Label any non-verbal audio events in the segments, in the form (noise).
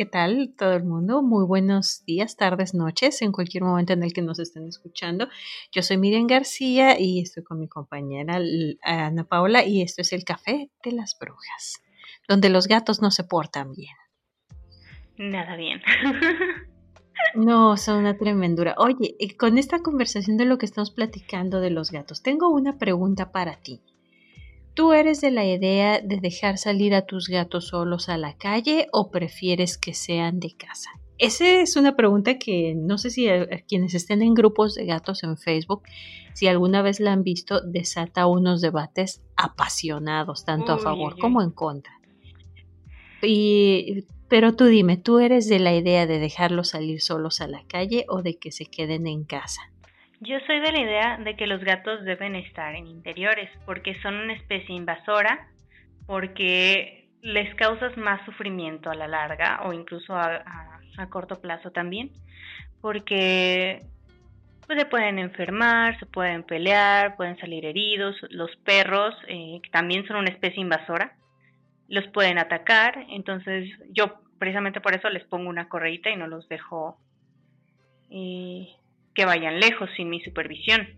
¿qué tal todo el mundo? Muy buenos días, tardes, noches, en cualquier momento en el que nos estén escuchando. Yo soy Miriam García y estoy con mi compañera Ana Paula y esto es el Café de las Brujas, donde los gatos no se portan bien. Nada bien. (laughs) No, son una tremendura. Oye, con esta conversación de lo que estamos platicando de los gatos, tengo una pregunta para ti. ¿Tú eres de la idea de dejar salir a tus gatos solos a la calle o prefieres que sean de casa? Esa es una pregunta que no sé si quienes estén en grupos de gatos en Facebook, si alguna vez la han visto, desata unos debates apasionados, tanto a favor como en contra. Y, pero tú dime, ¿tú eres de la idea de dejarlos salir solos a la calle o de que se queden en casa? Yo soy de la idea de que los gatos deben estar en interiores porque son una especie invasora, porque les causas más sufrimiento a la larga o incluso a, corto plazo también, porque pues, se pueden enfermar, se pueden pelear, pueden salir heridos. Los perros, eh, que también son una especie invasora, los pueden atacar. Entonces yo precisamente por eso les pongo una correita y no los dejo eh, que vayan lejos sin mi supervisión.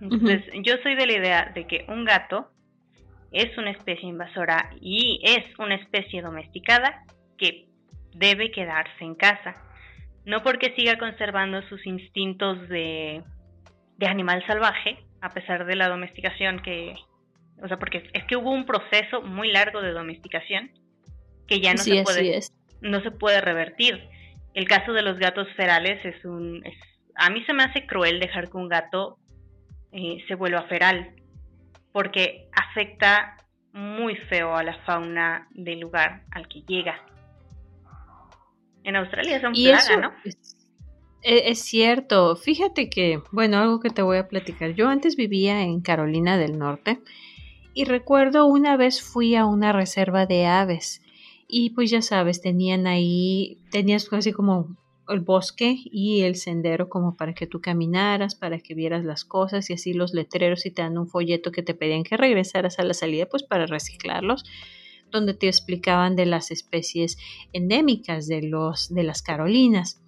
Entonces, yo soy de la idea de que un gato es una especie invasora y es una especie domesticada que debe quedarse en casa. No porque siga conservando sus instintos de, de animal salvaje, a pesar de la domesticación que... O sea, porque es que hubo un proceso muy largo de domesticación que ya no, se, puede, no se puede revertir. El caso de los gatos ferales es un... a mí se me hace cruel dejar que un gato eh, se vuelva feral, porque afecta muy feo a la fauna del lugar al que llega. En Australia son plaga, ¿no? E, es, cierto. Fíjate que, bueno, algo que te voy a platicar. Yo antes vivía en Carolina del Norte y recuerdo una vez fui a una reserva de aves y pues ya sabes, tenían ahí, tenías así como el bosque y el sendero como para que tú caminaras, para que vieras las cosas y así los letreros y te dan un folleto que te pedían que regresaras a la salida pues para reciclarlos donde te explicaban de las especies endémicas de los de las Carolinas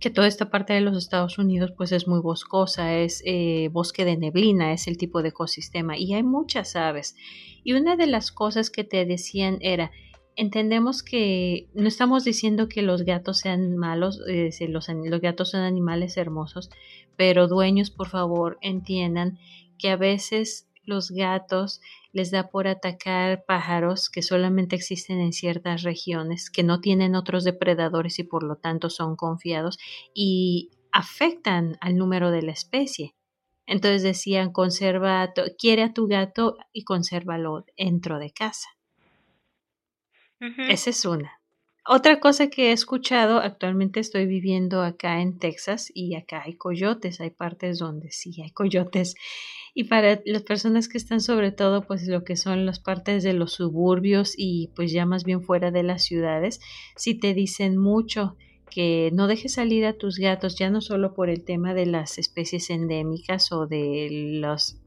que toda esta parte de los Estados Unidos pues es muy boscosa, es eh, bosque de neblina, es el tipo de ecosistema y hay muchas aves. Y una de las cosas que te decían era, entendemos que no estamos diciendo que los gatos sean malos, eh, los, los gatos son animales hermosos, pero dueños, por favor, entiendan que a veces los gatos les da por atacar pájaros que solamente existen en ciertas regiones, que no tienen otros depredadores y por lo tanto son confiados y afectan al número de la especie. Entonces decían, conserva, quiere a tu gato y consérvalo dentro de casa. Esa es una. Otra cosa que he escuchado, actualmente estoy viviendo acá en Texas y acá hay coyotes, hay partes donde sí hay coyotes. Y para las personas que están sobre todo pues lo que son las partes de los suburbios y pues ya más bien fuera de las ciudades, sí te dicen mucho que no dejes salir a tus gatos ya no solo por el tema de las especies endémicas o de los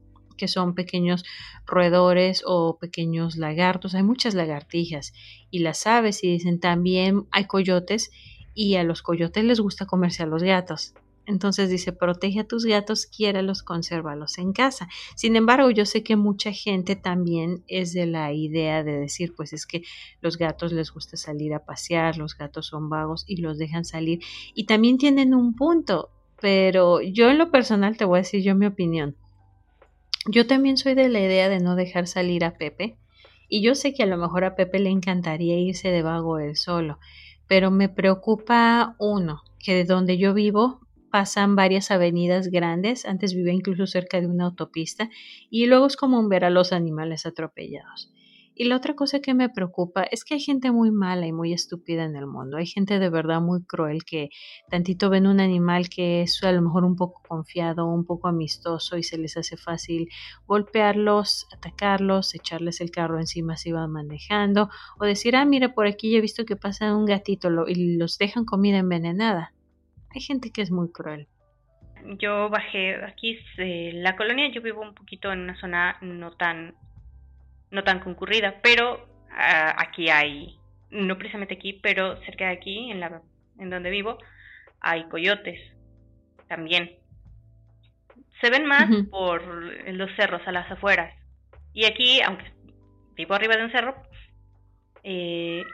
que son pequeños roedores o pequeños lagartos. Hay muchas lagartijas y las aves y dicen también hay coyotes y a los coyotes les gusta comerse a los gatos. Entonces dice, protege a tus gatos, quiéralos, consérvalos en casa. Sin embargo, yo sé que mucha gente también es de la idea de decir, pues es que los gatos les gusta salir a pasear, los gatos son vagos y los dejan salir. Y también tienen un punto, pero yo en lo personal te voy a decir yo mi opinión. Yo también soy de la idea de no dejar salir a Pepe. Y yo sé que a lo mejor a Pepe le encantaría irse de vago él solo. Pero me preocupa uno, que de donde yo vivo pasan varias avenidas grandes. Antes vivía incluso cerca de una autopista. Y luego es común ver a los animales atropellados. Y la otra cosa que me preocupa es que hay gente muy mala y muy estúpida en el mundo. Hay gente de verdad muy cruel que tantito ven un animal que es a lo mejor un poco confiado, un poco amistoso y se les hace fácil golpearlos, atacarlos, echarles el carro encima si van manejando o decir, ah, mira, por aquí ya he visto que pasa un gatito y los dejan comida envenenada. Hay gente que es muy cruel yo bajé aquí la colonia yo vivo un poquito en una zona no tan no tan concurrida, pero ah, aquí hay no precisamente aquí, pero cerca de aquí, en, la, en donde vivo, hay coyotes también. Se ven más por los cerros a las afueras. Y aquí, aunque vivo arriba de un cerro, eh,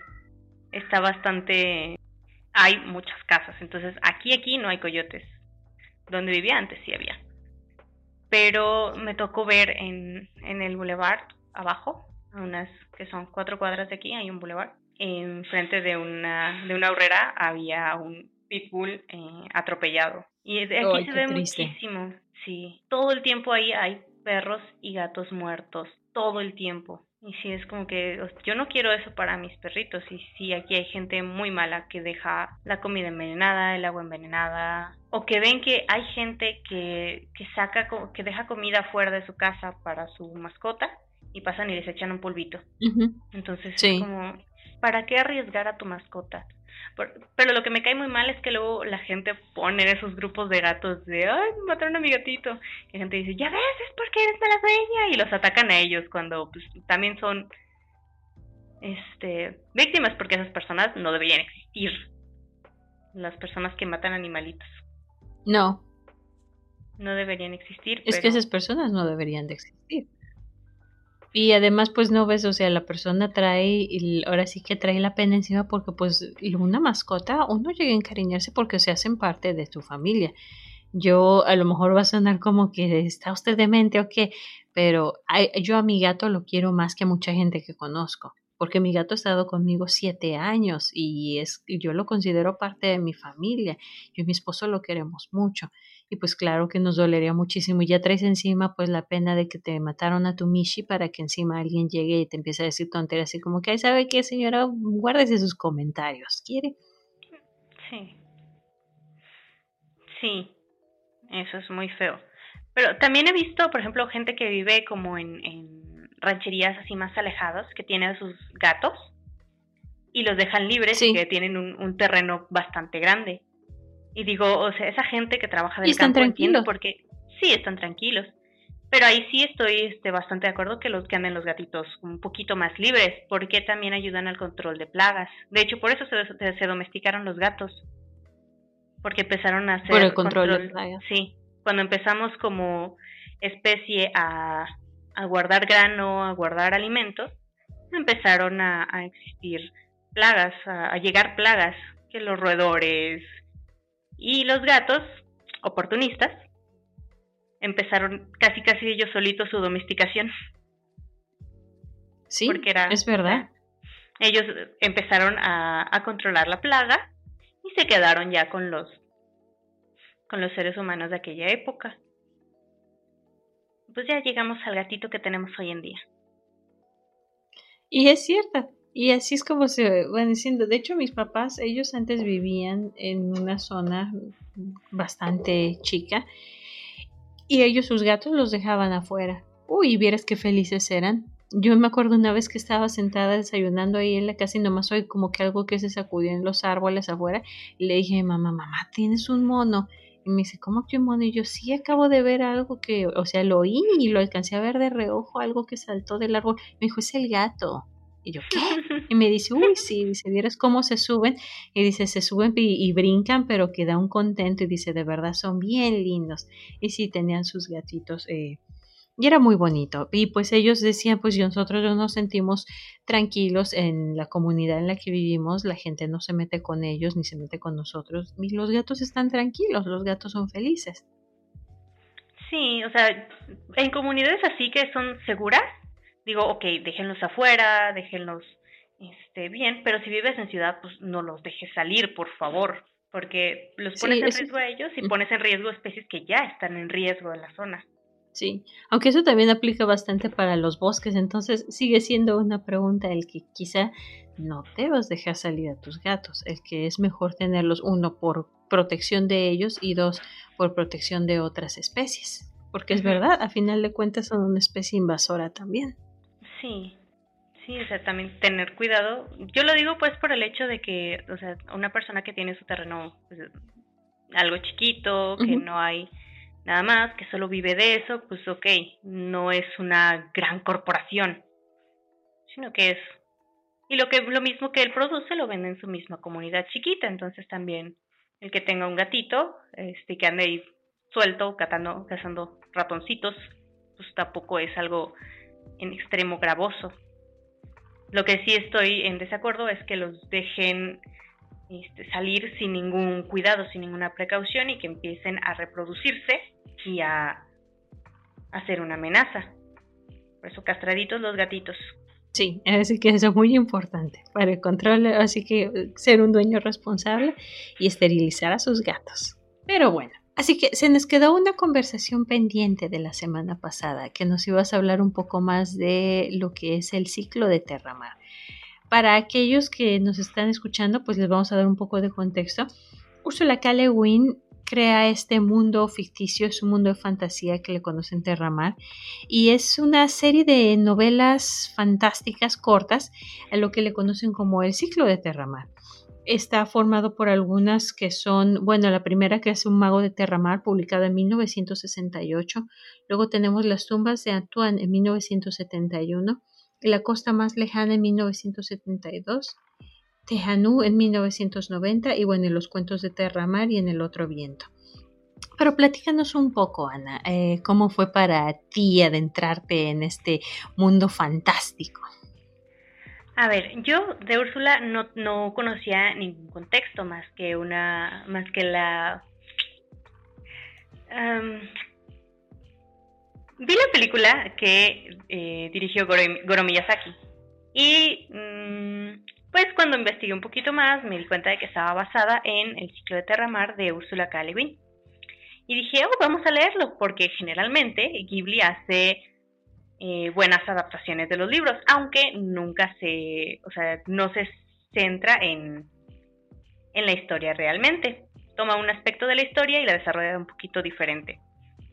está bastante... Hay muchas casas, entonces aquí, aquí no hay coyotes. Donde vivía antes sí había. Pero me tocó ver en, en el boulevard abajo, a unas que son cuatro cuadras de aquí, hay un boulevard. Enfrente de una, de una horrera había un pitbull eh, atropellado. Y de aquí se ve muchísimo, sí. Todo el tiempo ahí hay perros y gatos muertos, todo el tiempo. Y sí, es como que yo no quiero eso para mis perritos. Y sí, aquí hay gente muy mala que deja la comida envenenada, el agua envenenada. O que ven que hay gente que, que saca, que deja comida fuera de su casa para su mascota y pasan y les echan un polvito. Entonces es como, ¿para qué arriesgar a tu mascota? pero lo que me cae muy mal es que luego la gente pone en esos grupos de gatos de, ay, mataron a mi gatito. Y la gente dice, ya ves, es porque eres mala dueña. Y los atacan a ellos cuando pues, también son este víctimas porque esas personas no deberían existir. Las personas que matan animalitos. No. No deberían existir. Es que esas personas no deberían de existir. Y además, pues no ves, o sea, la persona trae, ahora sí que trae la pena encima porque pues una mascota, uno llega a encariñarse porque se hacen parte de tu familia. Yo a lo mejor va a sonar como que está usted demente o qué, pero yo a mi gato lo quiero más que mucha gente que conozco, porque mi gato ha estado conmigo siete años y es, yo lo considero parte de mi familia. Yo y mi esposo lo queremos mucho y pues claro que nos dolería muchísimo. Y ya traes encima pues la pena de que te mataron a tu Mishi para que encima alguien llegue y te empiece a decir tonterías así como que, ay, ¿sabe qué, señora? Guárdese sus comentarios, ¿quiere? Sí. Sí, eso es muy feo. Pero también he visto, por ejemplo, gente que vive como en, en rancherías así más alejadas, que tiene a sus gatos y los dejan libres y que tienen un, un terreno bastante grande y digo, o sea, esa gente que trabaja del están campo tranquilos. porque sí están tranquilos. Pero ahí sí estoy este, bastante de acuerdo que los que anden los gatitos un poquito más libres, porque también ayudan al control de plagas. De hecho, por eso se, se domesticaron los gatos. Porque empezaron a hacer por el control, de plagas. Sí, cuando empezamos como especie a, a guardar grano, a guardar alimentos, empezaron a, a existir plagas, a, a llegar plagas, que los roedores, y los gatos, oportunistas, empezaron casi casi ellos solitos su domesticación. Sí, Porque era, es verdad. Ellos empezaron a, a controlar la plaga y se quedaron ya con los con los seres humanos de aquella época. Pues ya llegamos al gatito que tenemos hoy en día. Y es cierto, y así es como se van diciendo. De hecho, mis papás, ellos antes vivían en una zona bastante chica y ellos sus gatos los dejaban afuera. Uy, vieras qué felices eran. Yo me acuerdo una vez que estaba sentada desayunando ahí en la casa y nomás oí como que algo que se sacudía en los árboles afuera. Y le dije, mamá, mamá, tienes un mono. Y me dice, ¿cómo que un mono? Y yo, sí, acabo de ver algo que, o sea, lo oí y lo alcancé a ver de reojo, algo que saltó del árbol. Me dijo, es el gato. Y yo, ¿qué? Y me dice, uy, sí, dice, ¿vieras cómo se suben? Y dice, se suben y, brincan, pero queda un contento. Y dice, de verdad, son bien lindos. Y sí, tenían sus gatitos. Eh, y era muy bonito. Y pues ellos decían, pues nosotros nos sentimos tranquilos en la comunidad en la que vivimos. La gente no se mete con ellos ni se mete con nosotros. Y los gatos están tranquilos, los gatos son felices. Sí, o sea, en comunidades así que son seguras, digo, ok, déjenlos afuera, déjenlos este, bien, pero si vives en ciudad, pues no los dejes salir, por favor, porque los pones en riesgo a ellos y pones en riesgo especies que ya están en riesgo en la zona. Sí, aunque eso también aplica bastante para los bosques, entonces sigue siendo una pregunta el que quizá no debas dejar salir a tus gatos, el que es mejor tenerlos, uno, por protección de ellos y dos, por protección de otras especies. Porque es verdad, a final de cuentas son una especie invasora también. Sí, sí, o sea, también tener cuidado. Yo lo digo pues por el hecho de que, o sea, una persona que tiene su terreno pues, algo chiquito, que no hay nada más, que solo vive de eso, pues ok, no es una gran corporación, sino que es Y lo que lo mismo que él produce lo vende en su misma comunidad chiquita, entonces también el que tenga un gatito, este que ande ahí suelto catando, cazando ratoncitos, pues tampoco es algo en extremo gravoso. Lo que sí estoy en desacuerdo es que los dejen este, salir sin ningún cuidado, sin ninguna precaución y que empiecen a reproducirse y a hacer una amenaza. Por eso castraditos los gatitos. Sí, así que eso es muy importante para el control, así que ser un dueño responsable y esterilizar a sus gatos. Pero bueno, así que se nos quedó una conversación pendiente de la semana pasada que nos ibas a hablar un poco más de lo que es el ciclo de Terramar. Para aquellos que nos están escuchando, pues les vamos a dar un poco de contexto. Ursula K. Le Guin crea este mundo ficticio, es un mundo de fantasía que le conocen Terramar y es una serie de novelas fantásticas cortas a lo que le conocen como el ciclo de Terramar. Está formado por algunas que son, bueno, la primera que es Un mago de Terramar, publicada en 1968. Luego tenemos Las tumbas de Antoine en 1971 la costa más lejana en 1972, Tejanú en 1990 y bueno, los cuentos de Terramar y en el otro viento. Pero platícanos un poco, Ana, eh, cómo fue para ti adentrarte en este mundo fantástico. A ver, yo de Úrsula no, no conocía ningún contexto más que una, más que la, Vi la película que eh, dirigió Goro, Miyazaki y mm, pues cuando investigué un poquito más me di cuenta de que estaba basada en el ciclo de Terramar de Ursula K. Le. Y dije, oh, vamos a leerlo, porque generalmente Ghibli hace eh, buenas adaptaciones de los libros, aunque nunca se, o sea, no se centra en, en la historia realmente. Toma un aspecto de la historia y la desarrolla un poquito diferente.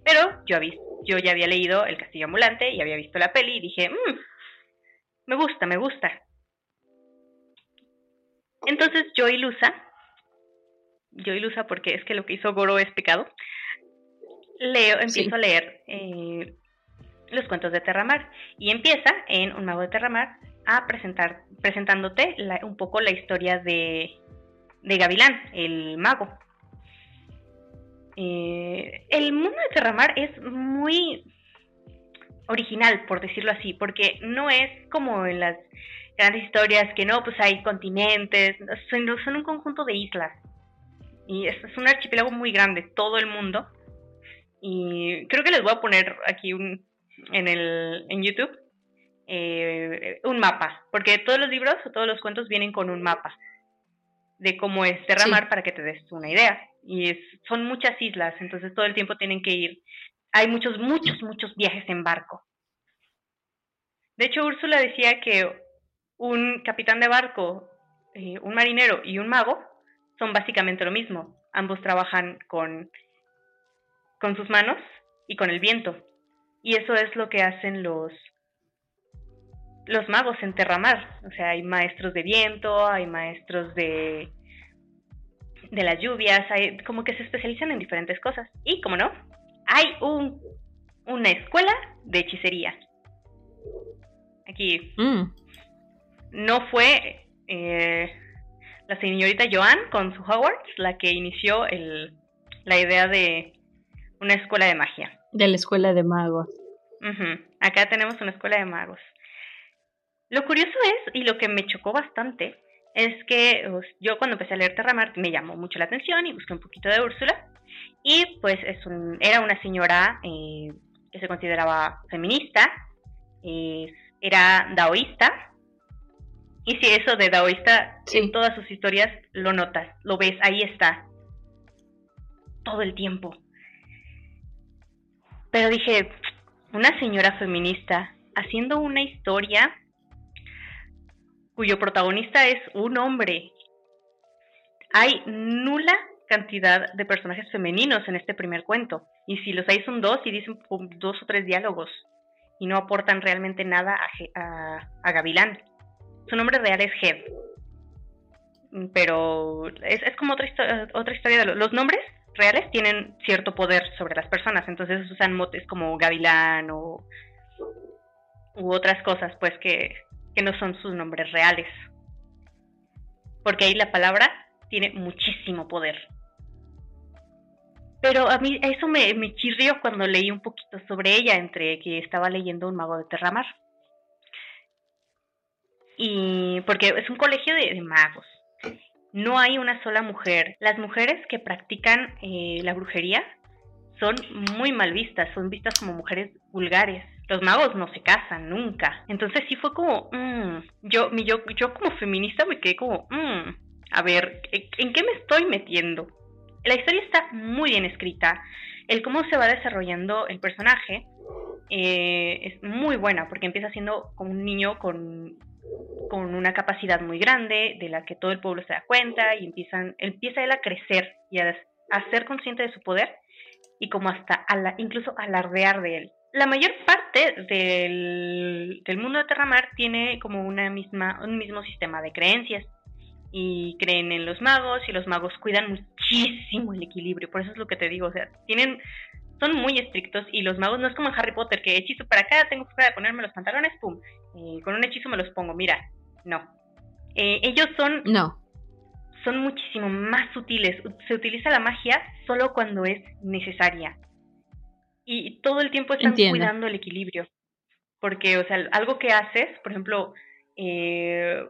Pero yo, yo ya había leído El Castillo Ambulante y había visto la peli y dije, mmm, me gusta, me gusta. Entonces yo ilusa, yo ilusa porque es que lo que hizo Goro es pecado, leo, empiezo a leer eh, los cuentos de Terramar y empieza en Un mago de Terramar a presentar, presentándote un poco la historia de, de Gavilán, el mago. Eh, el mundo de Terramar es muy original, por decirlo así, porque no es como en las grandes historias que no, pues hay continentes, son, son un conjunto de islas. Y es, un archipiélago muy grande, todo el mundo. Y creo que les voy a poner aquí un, en, el, en YouTube eh, un mapa, porque todos los libros o todos los cuentos vienen con un mapa de cómo es Terramar para que te des una idea y son muchas islas, entonces todo el tiempo tienen que ir. Hay muchos, muchos, muchos viajes en barco. De hecho, Úrsula decía que un capitán de barco, eh, un marinero y un mago son básicamente lo mismo. Ambos trabajan con, con sus manos y con el viento. Y eso es lo que hacen los, los magos en Terramar. O sea, hay maestros de viento, hay maestros de de las lluvias, hay, como que se especializan en diferentes cosas. Y como no, hay un, una escuela de hechicería. Aquí mm. no fue eh, la señorita Joan con su Hogwarts la que inició el, la idea de una escuela de magia. De la escuela de magos. Acá tenemos una escuela de magos. Lo curioso es, y lo que me chocó bastante, es que pues, yo cuando empecé a leer Terramar me llamó mucho la atención y busqué un poquito de Úrsula. Y pues es era una señora eh, que se consideraba feminista, era daoísta. Y si eso de daoísta en todas sus historias lo notas, lo ves, ahí está. Todo el tiempo. Pero dije, una señora feminista haciendo una historia cuyo protagonista es un hombre. Hay nula cantidad de personajes femeninos en este primer cuento. Y si los hay son dos y dicen dos o tres diálogos. Y no aportan realmente nada a, Gavilán. Su nombre real es Head. Pero es, como otra, otra historia de los, nombres reales tienen cierto poder sobre las personas. Entonces usan motes como Gavilán o u otras cosas pues que que no son sus nombres reales. Porque ahí la palabra tiene muchísimo poder. Pero a mí eso me, me chirrió cuando leí un poquito sobre ella, entre que estaba leyendo Un mago de Terramar. Y porque es un colegio de, magos. No hay una sola mujer. Las mujeres que practican eh, la brujería son muy mal vistas, son vistas como mujeres vulgares. Los magos no se casan nunca. Entonces sí fue como, mm, yo, yo, yo como feminista me quedé como, mm, a ver, ¿en qué me estoy metiendo? La historia está muy bien escrita. El cómo se va desarrollando el personaje eh, es muy buena porque empieza siendo como un niño con, con una capacidad muy grande de la que todo el pueblo se da cuenta y empiezan, empieza él a crecer y a, ser consciente de su poder y como hasta incluso alardear de él. La mayor parte del, del mundo de Terramar tiene como una misma, un mismo sistema de creencias y creen en los magos y los magos cuidan muchísimo el equilibrio, por eso es lo que te digo, o sea, tienen son muy estrictos y los magos no es como en Harry Potter que hechizo para acá, tengo que ponerme los pantalones, pum, eh, con un hechizo me los pongo, mira, no. Eh, ellos son no. son muchísimo más sutiles, se utiliza la magia solo cuando es necesaria. Y todo el tiempo están cuidando el equilibrio. Porque, o sea, algo que haces, por ejemplo, eh,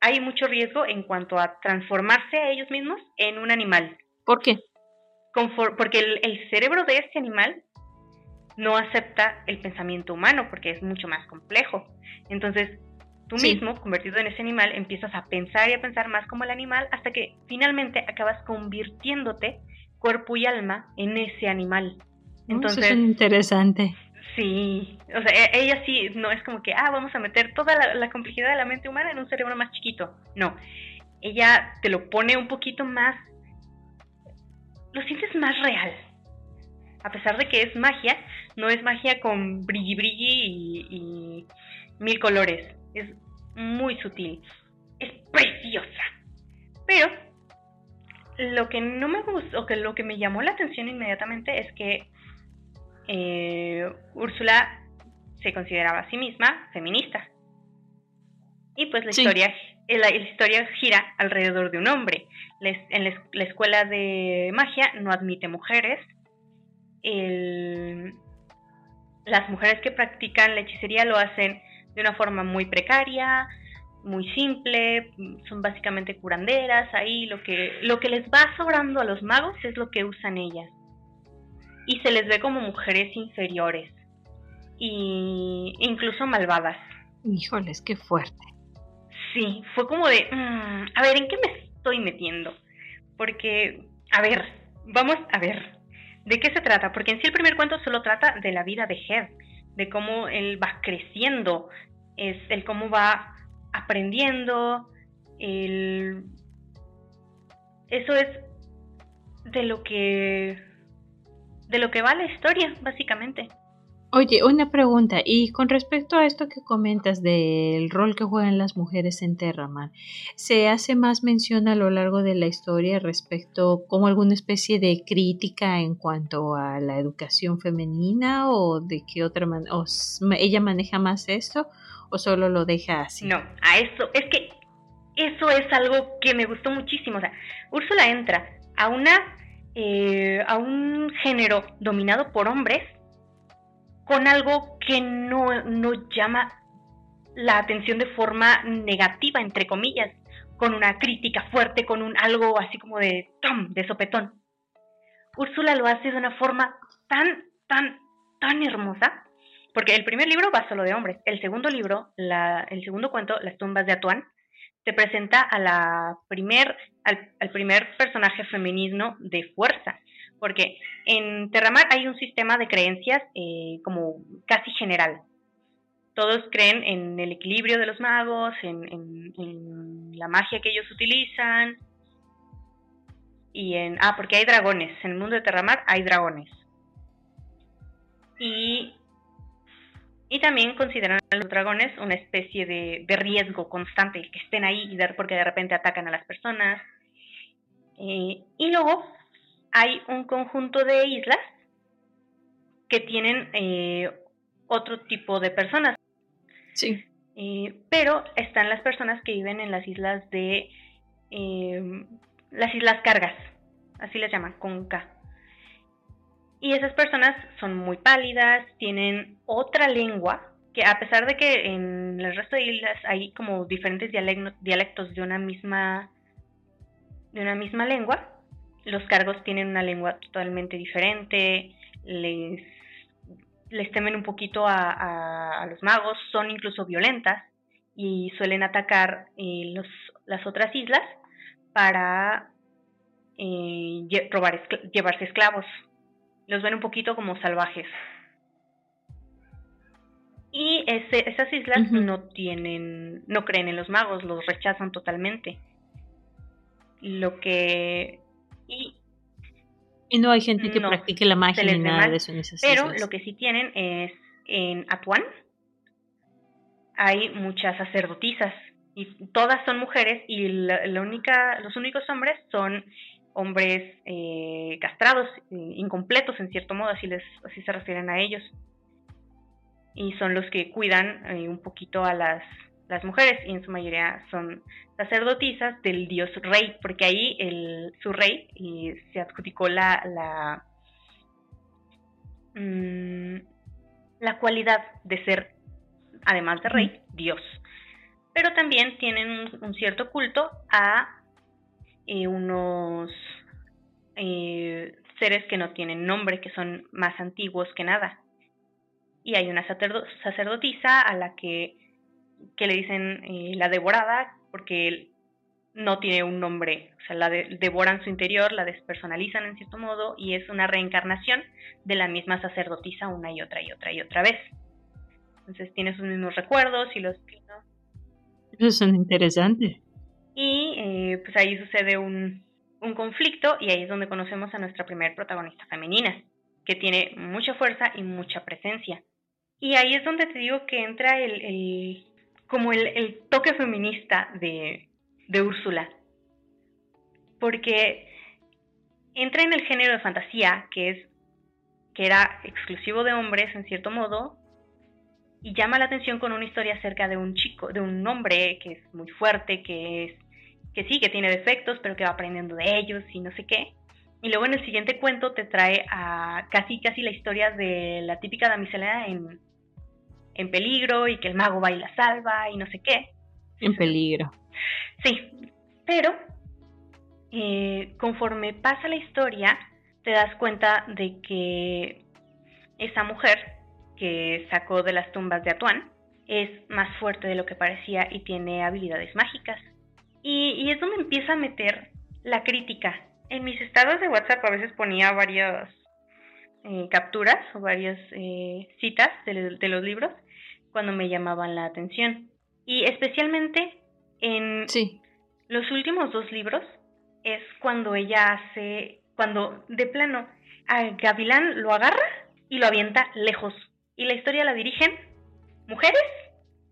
hay mucho riesgo en cuanto a transformarse a ellos mismos en un animal. ¿Por qué? Porque el, cerebro de este animal no acepta el pensamiento humano porque es mucho más complejo. Entonces, tú mismo, convertido en ese animal, empiezas a pensar y a pensar más como el animal hasta que finalmente acabas convirtiéndote cuerpo y alma en ese animal. Entonces, Eso es interesante. Sí, o sea, e-, ella sí, no es como que, ah, vamos a meter toda la, complejidad de la mente humana en un cerebro más chiquito. No, ella te lo pone un poquito más, lo sientes más real. A pesar de que es magia, no es magia con brilli brilli y, mil colores. Es muy sutil. Es preciosa. Pero lo que no me gustó, o que lo que me llamó la atención inmediatamente es que eh, Úrsula se consideraba a sí misma feminista. Y pues la, historia, la, historia gira alrededor de un hombre. en la, escuela de magia no admite mujeres. las mujeres que practican la hechicería lo hacen de una forma muy precaria, muy simple, son básicamente curanderas, ahí lo que, lo que les va sobrando a los magos es lo que usan ellas y se les ve como mujeres inferiores y incluso malvadas. Híjoles, qué fuerte. Sí, fue como de, mm, a ver, ¿en qué me estoy metiendo? Porque, a ver, vamos a ver, ¿de qué se trata? Porque en sí el primer cuento solo trata de la vida de Head, de cómo él va creciendo, es el cómo va aprendiendo, el... Eso es de lo que de lo que va la historia, básicamente. Oye, una pregunta, y con respecto a esto que comentas del rol que juegan las mujeres en Terramar, ¿se hace más mención a lo largo de la historia respecto como alguna especie de crítica en cuanto a la educación femenina o de qué otra manera, ella maneja más esto o solo lo deja así? No, a eso, es que eso es algo que me gustó muchísimo, o sea, Úrsula entra a una eh, a un género dominado por hombres con algo que no, no llama la atención de forma negativa, entre comillas, con una crítica fuerte, con un algo así como de tom, de sopetón. Úrsula lo hace de una forma tan, tan, tan hermosa, porque el primer libro va solo de hombres, el segundo libro, el segundo cuento, Las tumbas de Atuán, te presenta a primer, al, primer personaje femenino de fuerza, porque en Terramar hay un sistema de creencias eh, como casi general. Todos creen en el equilibrio de los magos, en, la magia que ellos utilizan, y en... Ah, porque hay dragones, en el mundo de Terramar hay dragones. Y y también consideran a los dragones una especie de, riesgo constante, que estén ahí porque de repente atacan a las personas. Eh, y luego hay un conjunto de islas que tienen eh, otro tipo de personas. Sí. Eh, pero están las personas que viven en las islas de eh, las islas cargas, así les llaman, con K. Y esas personas son muy pálidas, tienen otra lengua, que a pesar de que en el resto de islas hay como diferentes dialectos de una misma de una misma lengua, los cargos tienen una lengua totalmente diferente, les, les temen un poquito a, los magos, son incluso violentas y suelen atacar eh, los, las otras islas para eh, robar, llevarse esclavos. Los ven un poquito como salvajes. Y ese, esas islas no tienen, no creen en los magos, los rechazan totalmente. Lo que y, no hay gente que practique la magia ni nada de eso en esas Pero lo que sí tienen es en Atuán hay muchas sacerdotisas y todas son mujeres y la, única, los únicos hombres son hombres eh, castrados, eh, incompletos en cierto modo, así, les, así se refieren a ellos. Y son los que cuidan eh, un poquito a las, las mujeres y en su mayoría son sacerdotisas del dios rey, porque ahí el, su rey y se adjudicó la, la, mm, la cualidad de ser, además de rey, dios. Pero también tienen un, cierto culto a eh, unos eh, seres que no tienen nombre, que son más antiguos que nada. Y hay una sacerdotisa a la que, que le dicen eh, la devorada, porque no tiene un nombre, o sea, la devoran su interior, la despersonalizan en cierto modo y es una reencarnación de la misma sacerdotisa una y otra y otra y otra vez. Entonces tiene sus mismos recuerdos y los... Eso son interesantes. Y eh, pues ahí sucede un, un conflicto y ahí es donde conocemos a nuestra primer protagonista femenina, que tiene mucha fuerza y mucha presencia. Y ahí es donde te digo que entra el, el como el, toque feminista de, Úrsula. Porque entra en el género de fantasía, que es que era exclusivo de hombres en cierto modo, y llama la atención con una historia acerca de un chico, de un hombre que es muy fuerte, que es que sí, que tiene defectos, pero que va aprendiendo de ellos y no sé qué. Y luego en el siguiente cuento te trae a casi casi la historia de la típica damisela en, en peligro y que el mago va y la salva y no sé qué. En peligro. Sí, pero eh, conforme pasa la historia, te das cuenta de que esa mujer que sacó de las tumbas de Atuán es más fuerte de lo que parecía y tiene habilidades mágicas. Y, es donde empieza a meter la crítica. En mis estados de WhatsApp a veces ponía varias eh, capturas o varias eh, citas de, los libros cuando me llamaban la atención. Y especialmente en los últimos dos libros es cuando ella hace, cuando de plano a Gavilán lo agarra y lo avienta lejos. Y la historia la dirigen mujeres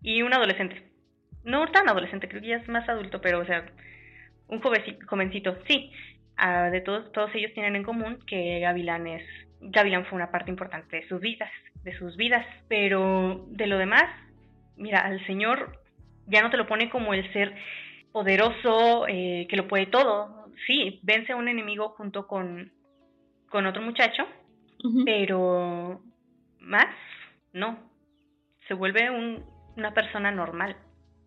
y un adolescente. No tan adolescente, creo que ya es más adulto, pero o sea, un jovencito, sí. Ah, de todos, todos ellos tienen en común que Gavilán es, Gavilán fue una parte importante de sus vidas de sus vidas. Pero de lo demás, mira, al Señor ya no te lo pone como el ser poderoso eh, que lo puede todo. Sí, vence a un enemigo junto con, con otro muchacho, pero más, no. Se vuelve un, una persona normal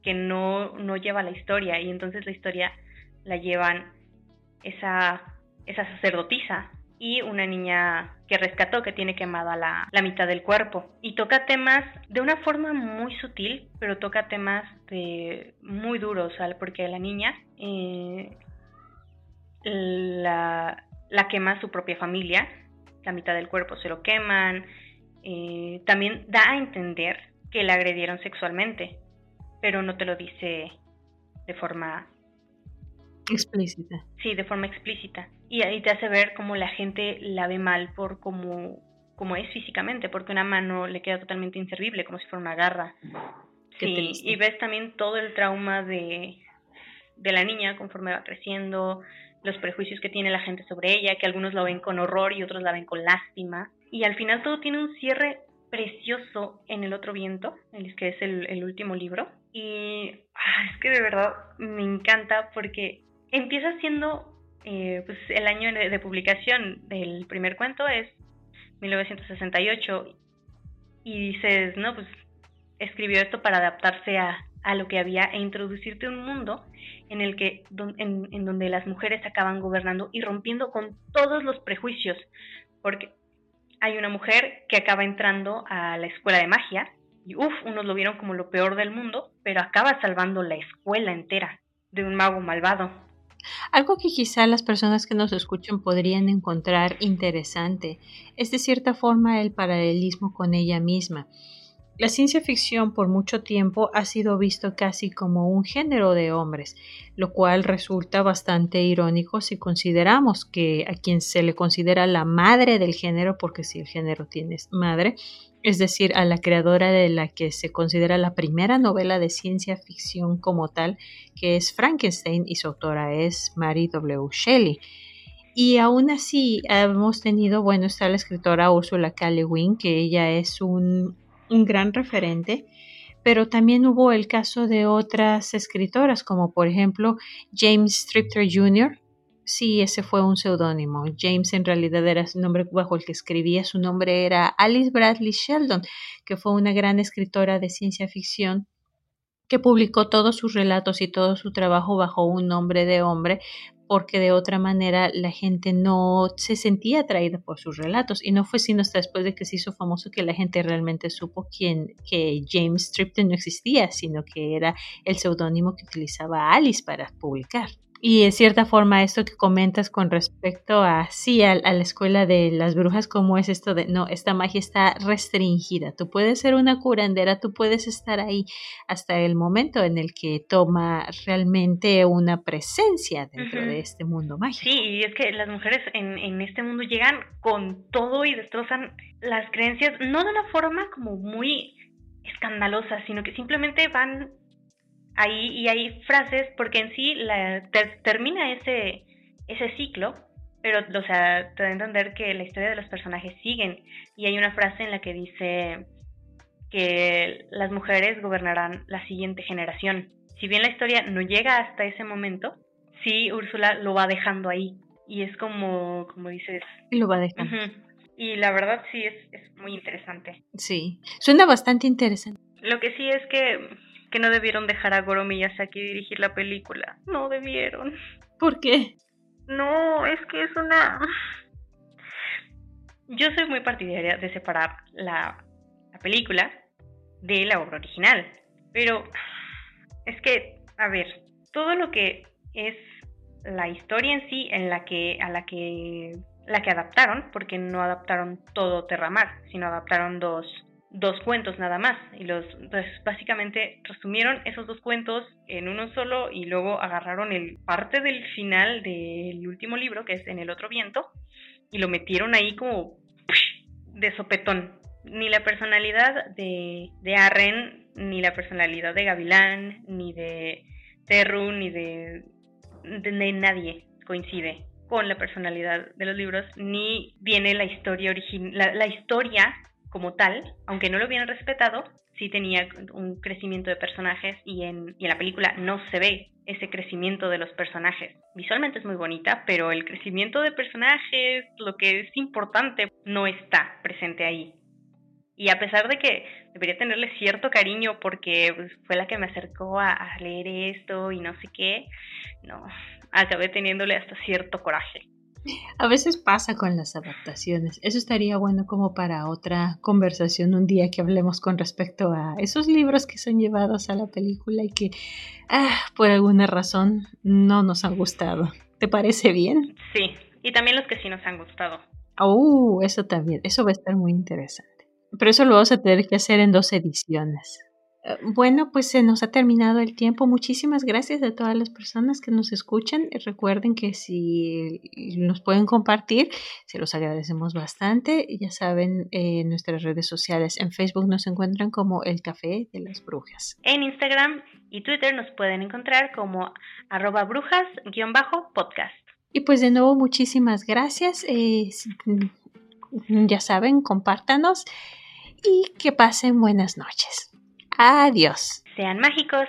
que no, no lleva la historia y entonces la historia la llevan esa, esa sacerdotisa y una niña que rescató que tiene quemada la, la, mitad del cuerpo. Y toca temas de una forma muy sutil, pero toca temas de muy duros, porque la niña eh, la, la, quema su propia familia, la mitad del cuerpo se lo queman. Eh, también da a entender que la agredieron sexualmente, pero no te lo dice de forma explícita. Sí, de forma explícita y ahí te hace ver cómo la gente la ve mal por cómo, como es físicamente, porque una mano le queda totalmente inservible, como si fuera una garra. sí, y ves también todo el trauma de, de la niña conforme va creciendo, los prejuicios que tiene la gente sobre ella, que algunos la ven con horror y otros la ven con lástima. Y al final todo tiene un cierre precioso en El otro viento, que es el, último libro. Y ah, es que de verdad me encanta porque empieza siendo eh, pues el año de, publicación del primer cuento es 1968 y dices, no, pues escribió esto para adaptarse a, a lo que había e introducirte un mundo en el que en, en, donde las mujeres acaban gobernando y rompiendo con todos los prejuicios porque hay una mujer que acaba entrando a la escuela de magia y uff, unos lo vieron como lo peor del mundo, pero acaba salvando la escuela entera de un mago malvado. Algo que quizá las personas que nos escuchan podrían encontrar interesante es de cierta forma el paralelismo con ella misma. La ciencia ficción por mucho tiempo ha sido visto casi como un género de hombres, lo cual resulta bastante irónico si consideramos que a quien se le considera la madre del género, porque si el género tiene madre, es decir, a la creadora de la que se considera la primera novela de ciencia ficción como tal, que es Frankenstein y su autora es Mary W. Shelley. Y aún así hemos tenido, bueno, está la escritora Ursula K. Guin, que ella es un un gran referente, pero también hubo el caso de otras escritoras, como por ejemplo James Stricter Jr. Sí, ese fue un seudónimo. James en realidad era su nombre bajo el que escribía. Su nombre era Alice Bradley Sheldon, que fue una gran escritora de ciencia ficción que publicó todos sus relatos y todo su trabajo bajo un nombre de hombre porque de otra manera la gente no se sentía atraída por sus relatos y no fue sino hasta después de que se hizo famoso que la gente realmente supo quién, que James Stripton no existía, sino que era el seudónimo que utilizaba Alice para publicar. Y de cierta forma esto que comentas con respecto a sí, a, la escuela de las brujas, como es esto de, no, esta magia está restringida, tú puedes ser una curandera, tú puedes estar ahí hasta el momento en el que toma realmente una presencia dentro de este mundo mágico. Sí, y es que las mujeres en, en este mundo llegan con todo y destrozan las creencias, no de una forma como muy escandalosa, sino que simplemente van ahí y hay frases porque en sí la, termina ese, ese ciclo, pero o sea, te da a entender que la historia de los personajes siguen y hay una frase en la que dice que las mujeres gobernarán la siguiente generación. Si bien la historia no llega hasta ese momento, sí Úrsula lo va dejando ahí y es como, como dices... Lo va dejando. Y la verdad sí es, es muy interesante. Sí, suena bastante interesante. Lo que sí es que que no debieron dejar a Goro Miyazaki dirigir la película. No debieron. ¿Por qué? No, es que es una... Yo soy muy partidaria de separar la, la película de la obra original, pero es que, a ver, todo lo que es la historia en sí en la que a la que la que adaptaron, porque no adaptaron todo Terramar, sino adaptaron dos dos cuentos nada más y los pues básicamente resumieron esos dos cuentos en uno solo y luego agarraron el parte del final del último libro que es en el otro viento y lo metieron ahí como de sopetón. Ni la personalidad de, de Arren ni la personalidad de Gavilán ni de Terru ni de, de, nadie coincide con la personalidad de los libros ni viene la historia original la historia como tal, aunque no lo hubieran respetado, sí tenía un crecimiento de personajes y en, y en la película no se ve ese crecimiento de los personajes. Visualmente es muy bonita, pero el crecimiento de personajes, lo que es importante, no está presente ahí. Y a pesar de que debería tenerle cierto cariño porque pues, fue la que me acercó a, a leer esto y no sé qué, no, acabé teniéndole hasta cierto coraje. A veces pasa con las adaptaciones. Eso estaría bueno como para otra conversación un día que hablemos con respecto a esos libros que son llevados a la película y que ah, por alguna razón no nos han gustado. ¿Te parece bien? Sí, y también los que sí nos han gustado. Oh, eso también, eso va a estar muy interesante. Pero eso lo vamos a tener que hacer en dos ediciones. Eh, bueno, pues se nos ha terminado el tiempo. Muchísimas gracias a todas las personas que nos escuchan. Recuerden que si nos pueden compartir, se los agradecemos bastante. Ya saben, en nuestras redes sociales, en Facebook nos encuentran como El Café de las Brujas. En Instagram y Twitter nos pueden encontrar como arroba brujas-podcast. Y pues de nuevo, muchísimas gracias. Eh, ya saben, compártanos. y que pasen buenas noches. Adiós. Sean mágicos.